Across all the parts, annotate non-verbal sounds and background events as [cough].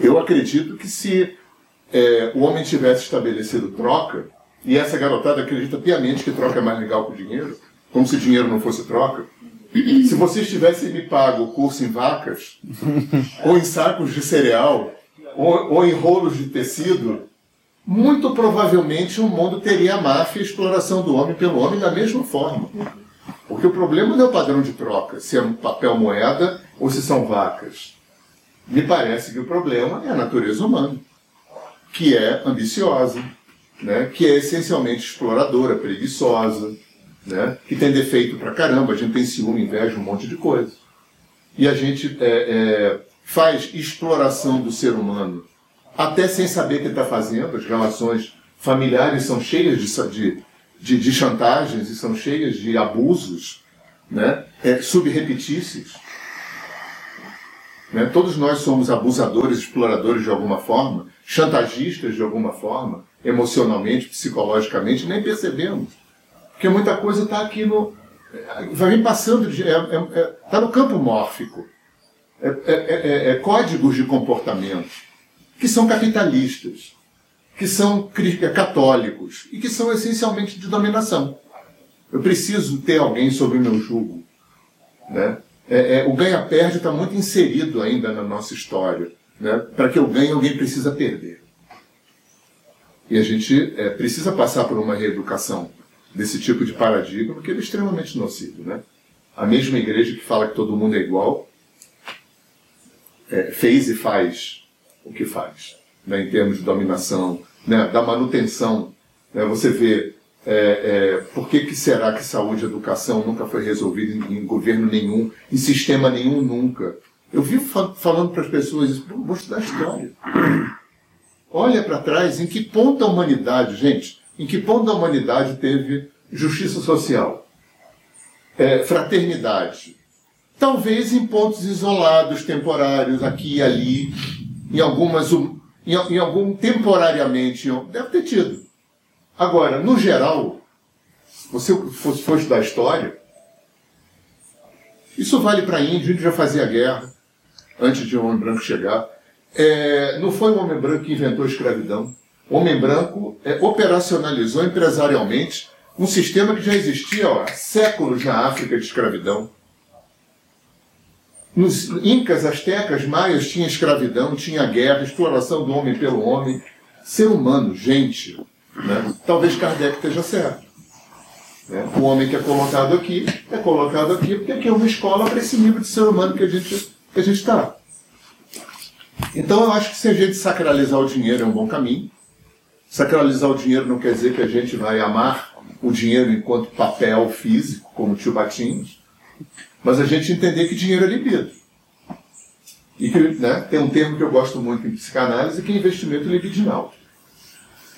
Eu acredito que se é, o homem tivesse estabelecido troca, e essa garotada acredita piamente que troca é mais legal que o dinheiro, como se dinheiro não fosse troca. Se vocês tivessem me pago o curso em vacas, [laughs] ou em sacos de cereal, ou, ou em rolos de tecido, muito provavelmente o mundo teria a máfia e a exploração do homem pelo homem da mesma forma. Porque o problema não é o padrão de troca, se é papel moeda ou se são vacas. Me parece que o problema é a natureza humana, que é ambiciosa, né? que é essencialmente exploradora, preguiçosa, né? que tem defeito pra caramba, a gente tem ciúme, inveja, um monte de coisa. E a gente é, é, faz exploração do ser humano até sem saber o que está fazendo, as relações familiares são cheias de, de, de, de chantagens e são cheias de abusos né? é, subrepetícios. Né? Todos nós somos abusadores, exploradores de alguma forma, chantagistas de alguma forma, emocionalmente, psicologicamente, nem percebemos. Porque muita coisa está aqui no. Vai vir passando, está é, é, é, tá no campo mórfico. É, é, é, códigos de comportamento que são capitalistas, que são católicos e que são essencialmente de dominação. Eu preciso ter alguém sob o meu jugo. Né? O ganha-perde está muito inserido ainda na nossa história. Né? Para que eu ganhe, alguém precisa perder. E a gente precisa passar por uma reeducação desse tipo de paradigma, porque ele é extremamente nocivo. Né? A mesma igreja que fala que todo mundo é igual é, fez e faz o que faz, né? em termos de dominação, né? da manutenção. Né? Você vê é, é, por que, que será que saúde e educação nunca foi resolvido em, em governo nenhum, em sistema nenhum nunca. Eu vivo fal falando para as pessoas isso, vou estudar história. Olha para trás, em que ponto a humanidade, gente, em que ponto a humanidade teve justiça social, é, fraternidade? Talvez em pontos isolados, temporários, aqui e ali, em algumas, em, em algum temporariamente, deve ter tido. Agora, no geral, você for, for estudar história, isso vale para índio, índio já fazia guerra antes de o homem branco chegar. É, não foi o homem branco que inventou a escravidão. O homem branco é, operacionalizou empresarialmente um sistema que já existia ó, há séculos na África de escravidão. Nos incas, astecas, maias tinha escravidão, tinha guerra, exploração do homem pelo homem. Ser humano, gente. Né? Talvez Kardec esteja certo. Né? O homem que é colocado aqui é colocado aqui porque aqui é uma escola para esse nível de ser humano que a gente que a gente está. Então eu acho que se a gente sacralizar o dinheiro é um bom caminho. Sacralizar o dinheiro não quer dizer que a gente vai amar o dinheiro enquanto papel físico, como o tio Batinhos, mas a gente entender que dinheiro é libido. E que né, tem um termo que eu gosto muito em psicanálise que é investimento libidinal.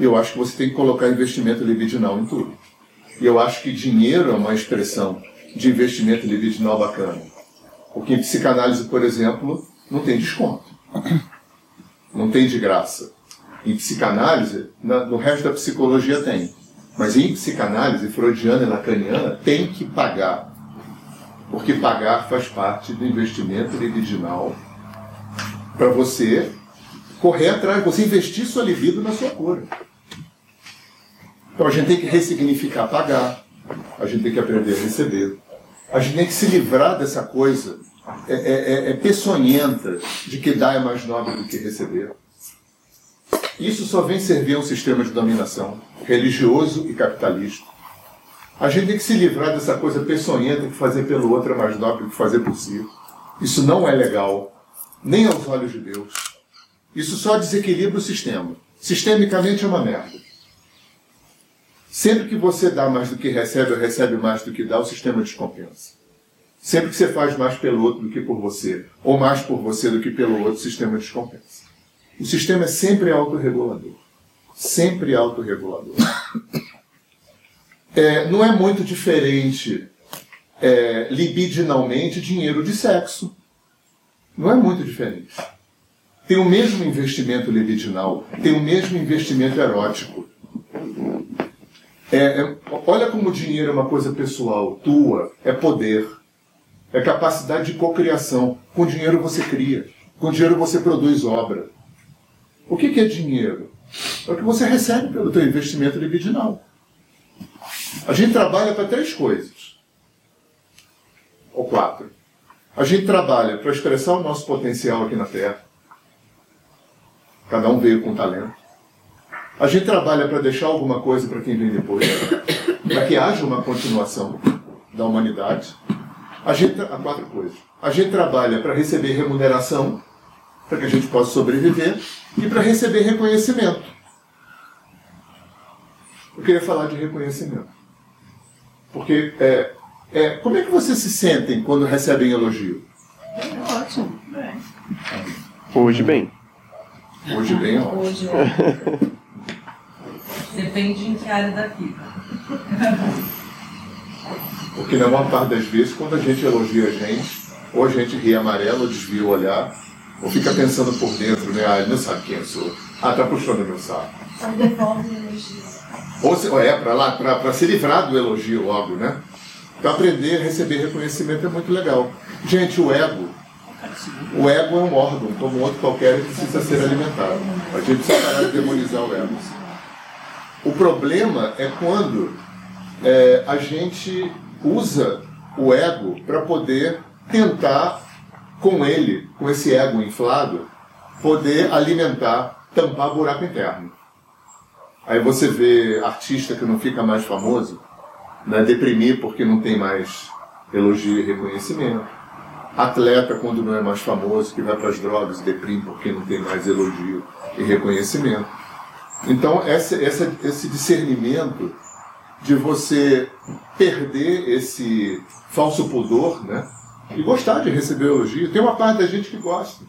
Eu acho que você tem que colocar investimento libidinal em tudo. E eu acho que dinheiro é uma expressão de investimento libidinal bacana. Porque em psicanálise, por exemplo, não tem desconto. Não tem de graça. Em psicanálise, na, no resto da psicologia tem. Mas em psicanálise freudiana e lacaniana tem que pagar. Porque pagar faz parte do investimento libidinal para você correr atrás, você investir sua libido na sua cura. Então a gente tem que ressignificar pagar, a gente tem que aprender a receber, a gente tem que se livrar dessa coisa é, é, é, é peçonhenta de que dar é mais nobre do que receber. Isso só vem servir a um sistema de dominação religioso e capitalista. A gente tem que se livrar dessa coisa peçonhenta que fazer pelo outro é mais nobre do que fazer por si. Isso não é legal, nem aos olhos de Deus. Isso só desequilibra o sistema. Sistemicamente é uma merda. Sempre que você dá mais do que recebe ou recebe mais do que dá, o sistema descompensa. Sempre que você faz mais pelo outro do que por você, ou mais por você do que pelo outro, o sistema descompensa. O sistema é sempre autorregulador. Sempre autorregulador. É, não é muito diferente é, libidinalmente dinheiro de sexo. Não é muito diferente. Tem o mesmo investimento libidinal, tem o mesmo investimento erótico. É, é, olha como o dinheiro é uma coisa pessoal, tua, é poder, é capacidade de cocriação. Com dinheiro você cria, com dinheiro você produz obra. O que, que é dinheiro? É o que você recebe pelo teu investimento libidinal. A gente trabalha para três coisas. Ou quatro. A gente trabalha para expressar o nosso potencial aqui na Terra. Cada um veio com talento. A gente trabalha para deixar alguma coisa para quem vem depois, para que haja uma continuação da humanidade. A gente há quatro coisas. A gente trabalha para receber remuneração, para que a gente possa sobreviver e para receber reconhecimento. Eu queria falar de reconhecimento, porque é, é, como é que vocês se sentem quando recebem elogio? É ótimo. Bem. Hoje bem. Hoje bem, ó. Hoje é. [laughs] Depende em que área da vida. Porque na maior parte das vezes, quando a gente elogia a gente, ou a gente ri amarelo, ou desvia o olhar, ou fica pensando por dentro, né? Ah, ele não sabe quem eu sou. Ah, tá puxando meu saco. Ou devolve o elogio. Ou se, ou é, para lá, para se livrar do elogio logo, né? Então aprender a receber reconhecimento é muito legal. Gente, o ego, o ego é um órgão, como outro qualquer, que precisa ser alimentado. A gente precisa parar de demonizar o ego. O problema é quando é, a gente usa o ego para poder tentar, com ele, com esse ego inflado, poder alimentar, tampar buraco interno. Aí você vê artista que não fica mais famoso, né, deprimir porque não tem mais elogio e reconhecimento. Atleta, quando não é mais famoso, que vai para as drogas, deprime porque não tem mais elogio e reconhecimento. Então, essa, essa, esse discernimento de você perder esse falso pudor, né? E gostar de receber elogio. Tem uma parte da gente que gosta.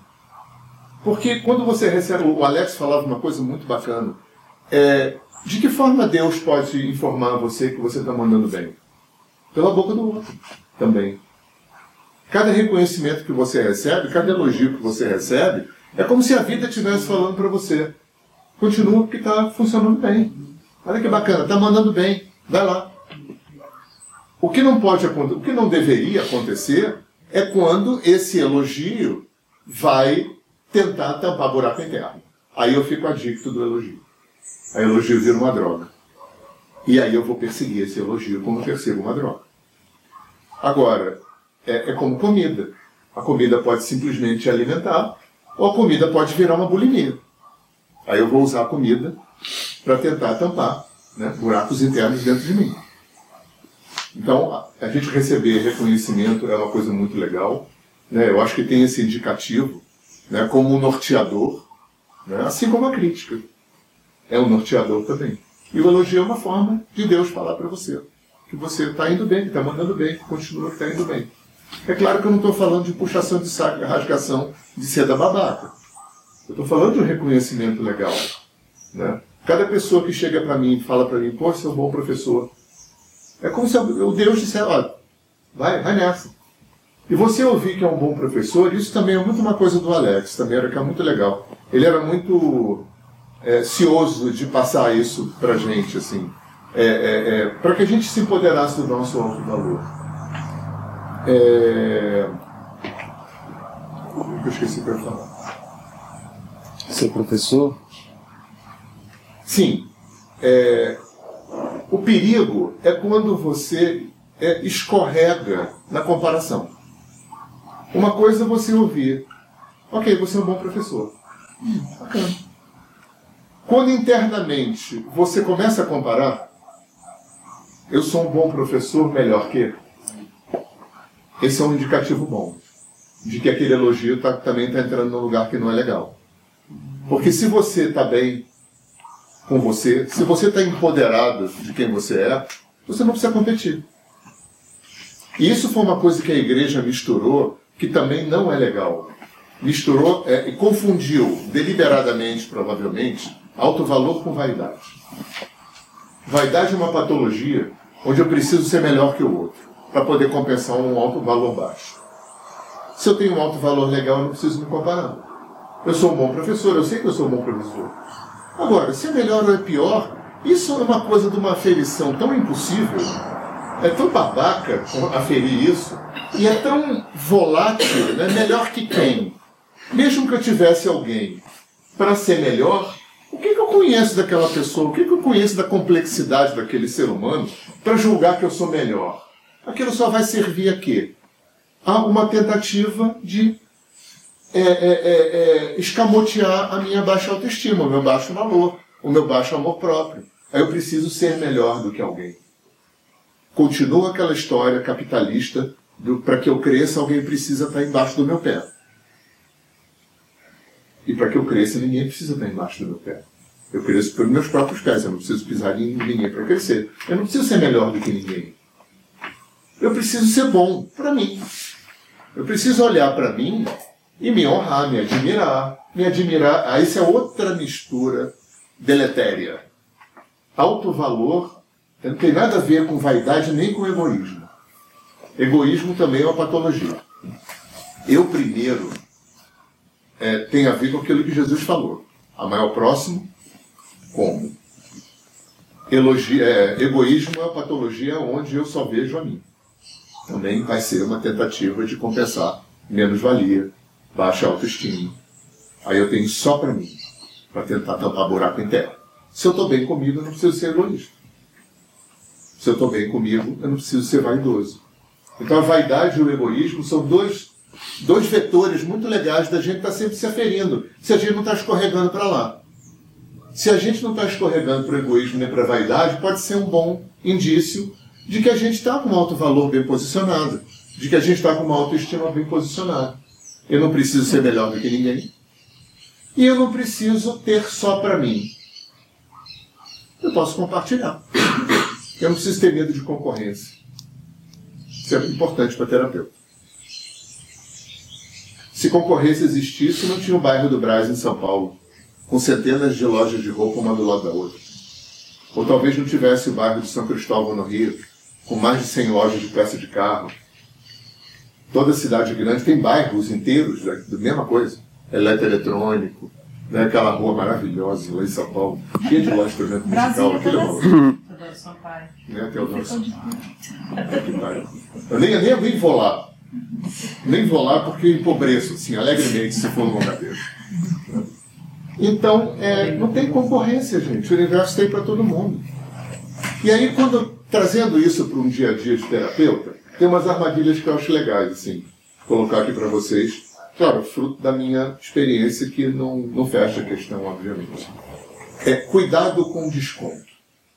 Porque quando você recebe. O Alex falava uma coisa muito bacana. É, de que forma Deus pode informar você que você está mandando bem? Pela boca do outro também. Cada reconhecimento que você recebe, cada elogio que você recebe, é como se a vida estivesse falando para você. Continua porque está funcionando bem. Olha que bacana, está mandando bem. Vai lá. O que não pode acontecer, o que não deveria acontecer é quando esse elogio vai tentar tampar buraco interno. Aí eu fico adicto do elogio. O elogio vira uma droga. E aí eu vou perseguir esse elogio como percebo uma droga. Agora, é, é como comida. A comida pode simplesmente te alimentar, ou a comida pode virar uma bulimia. Aí eu vou usar a comida para tentar tampar né, buracos internos dentro de mim. Então, a gente receber reconhecimento é uma coisa muito legal. Né? Eu acho que tem esse indicativo né, como um norteador, né? assim como a crítica. É um norteador também. E o elogio é uma forma de Deus falar para você que você está indo bem, que está mandando bem, que continua que está indo bem. É claro que eu não estou falando de puxação de saco, rasgação de seda babaca. Eu estou falando de um reconhecimento legal. Né? Cada pessoa que chega para mim e fala para mim, pô, você é um bom professor. É como se o Deus dissesse, ó, vai, vai nessa. E você ouvir que é um bom professor, isso também é muito uma coisa do Alex, também era que é muito legal. Ele era muito é, cioso de passar isso para gente, assim, é, é, é para que a gente se empoderasse do nosso alto valor. É... Eu esqueci para falar. Ser professor? Sim. É, o perigo é quando você é, escorrega na comparação. Uma coisa é você ouvir, ok, você é um bom professor. Hum, bacana. Quando internamente você começa a comparar, eu sou um bom professor melhor que. Esse é um indicativo bom de que aquele elogio tá, também está entrando num lugar que não é legal. Porque se você está bem com você, se você está empoderado de quem você é, você não precisa competir. E isso foi uma coisa que a igreja misturou, que também não é legal. Misturou é, e confundiu, deliberadamente, provavelmente, alto valor com vaidade. Vaidade é uma patologia onde eu preciso ser melhor que o outro, para poder compensar um alto valor baixo. Se eu tenho um alto valor legal, eu não preciso me comparar. Eu sou um bom professor, eu sei que eu sou um bom professor. Agora, se é melhor ou é pior, isso é uma coisa de uma aferição tão impossível, é tão babaca aferir isso, e é tão volátil, né? melhor que quem? Mesmo que eu tivesse alguém para ser melhor, o que, que eu conheço daquela pessoa? O que, que eu conheço da complexidade daquele ser humano para julgar que eu sou melhor? Aquilo só vai servir a quê? A uma tentativa de é, é, é, é escamotear a minha baixa autoestima, o meu baixo valor, o meu baixo amor próprio. Aí eu preciso ser melhor do que alguém. Continua aquela história capitalista para que eu cresça, alguém precisa estar embaixo do meu pé. E para que eu cresça, ninguém precisa estar embaixo do meu pé. Eu cresço pelos meus próprios pés, eu não preciso pisar em ninguém para crescer. Eu não preciso ser melhor do que ninguém. Eu preciso ser bom para mim. Eu preciso olhar para mim e me honrar, me admirar. Me admirar. Aí isso é outra mistura deletéria. Alto valor não tem nada a ver com vaidade nem com egoísmo. Egoísmo também é uma patologia. Eu primeiro é, tem a ver com aquilo que Jesus falou. Amar ao próximo como? Elogia, é, egoísmo é uma patologia onde eu só vejo a mim. Também vai ser uma tentativa de compensar menos-valia, baixa autoestima. Aí eu tenho só para mim, para tentar tampar buraco em terra. Se eu estou bem comigo, eu não preciso ser egoísta. Se eu estou bem comigo, eu não preciso ser vaidoso. Então a vaidade e o egoísmo são dois dois vetores muito legais da gente estar tá sempre se aferindo, se a gente não está escorregando para lá. Se a gente não está escorregando para o egoísmo nem para a vaidade, pode ser um bom indício de que a gente está com um alto valor bem posicionado, de que a gente está com uma autoestima bem posicionada. Eu não preciso ser melhor do que ninguém. E eu não preciso ter só para mim. Eu posso compartilhar. Eu não preciso ter medo de concorrência. Isso é importante para terapeuta. Se concorrência existisse, não tinha o bairro do Brás em São Paulo, com centenas de lojas de roupa uma do lado da outra. Ou talvez não tivesse o bairro de São Cristóvão no Rio, com mais de 100 lojas de peça de carro. Toda cidade grande tem bairros inteiros da, mesma coisa. Eletroeletrônico, né? aquela rua maravilhosa lá em São Paulo, cheia de lojas de instrumento musical. Aquilo é Sampaio. Né, Teodoro Sampaio. Eu nem, nem, nem vou lá. Nem vou lá porque empobreço, assim, alegremente, se for no lugar dele. Então, é, não tem concorrência, gente. O universo tem para todo mundo. E aí, quando trazendo isso para um dia a dia de terapeuta, tem umas armadilhas que eu acho legais, assim, colocar aqui para vocês. Claro, fruto da minha experiência que não, não fecha a questão, obviamente. É cuidado com desconto.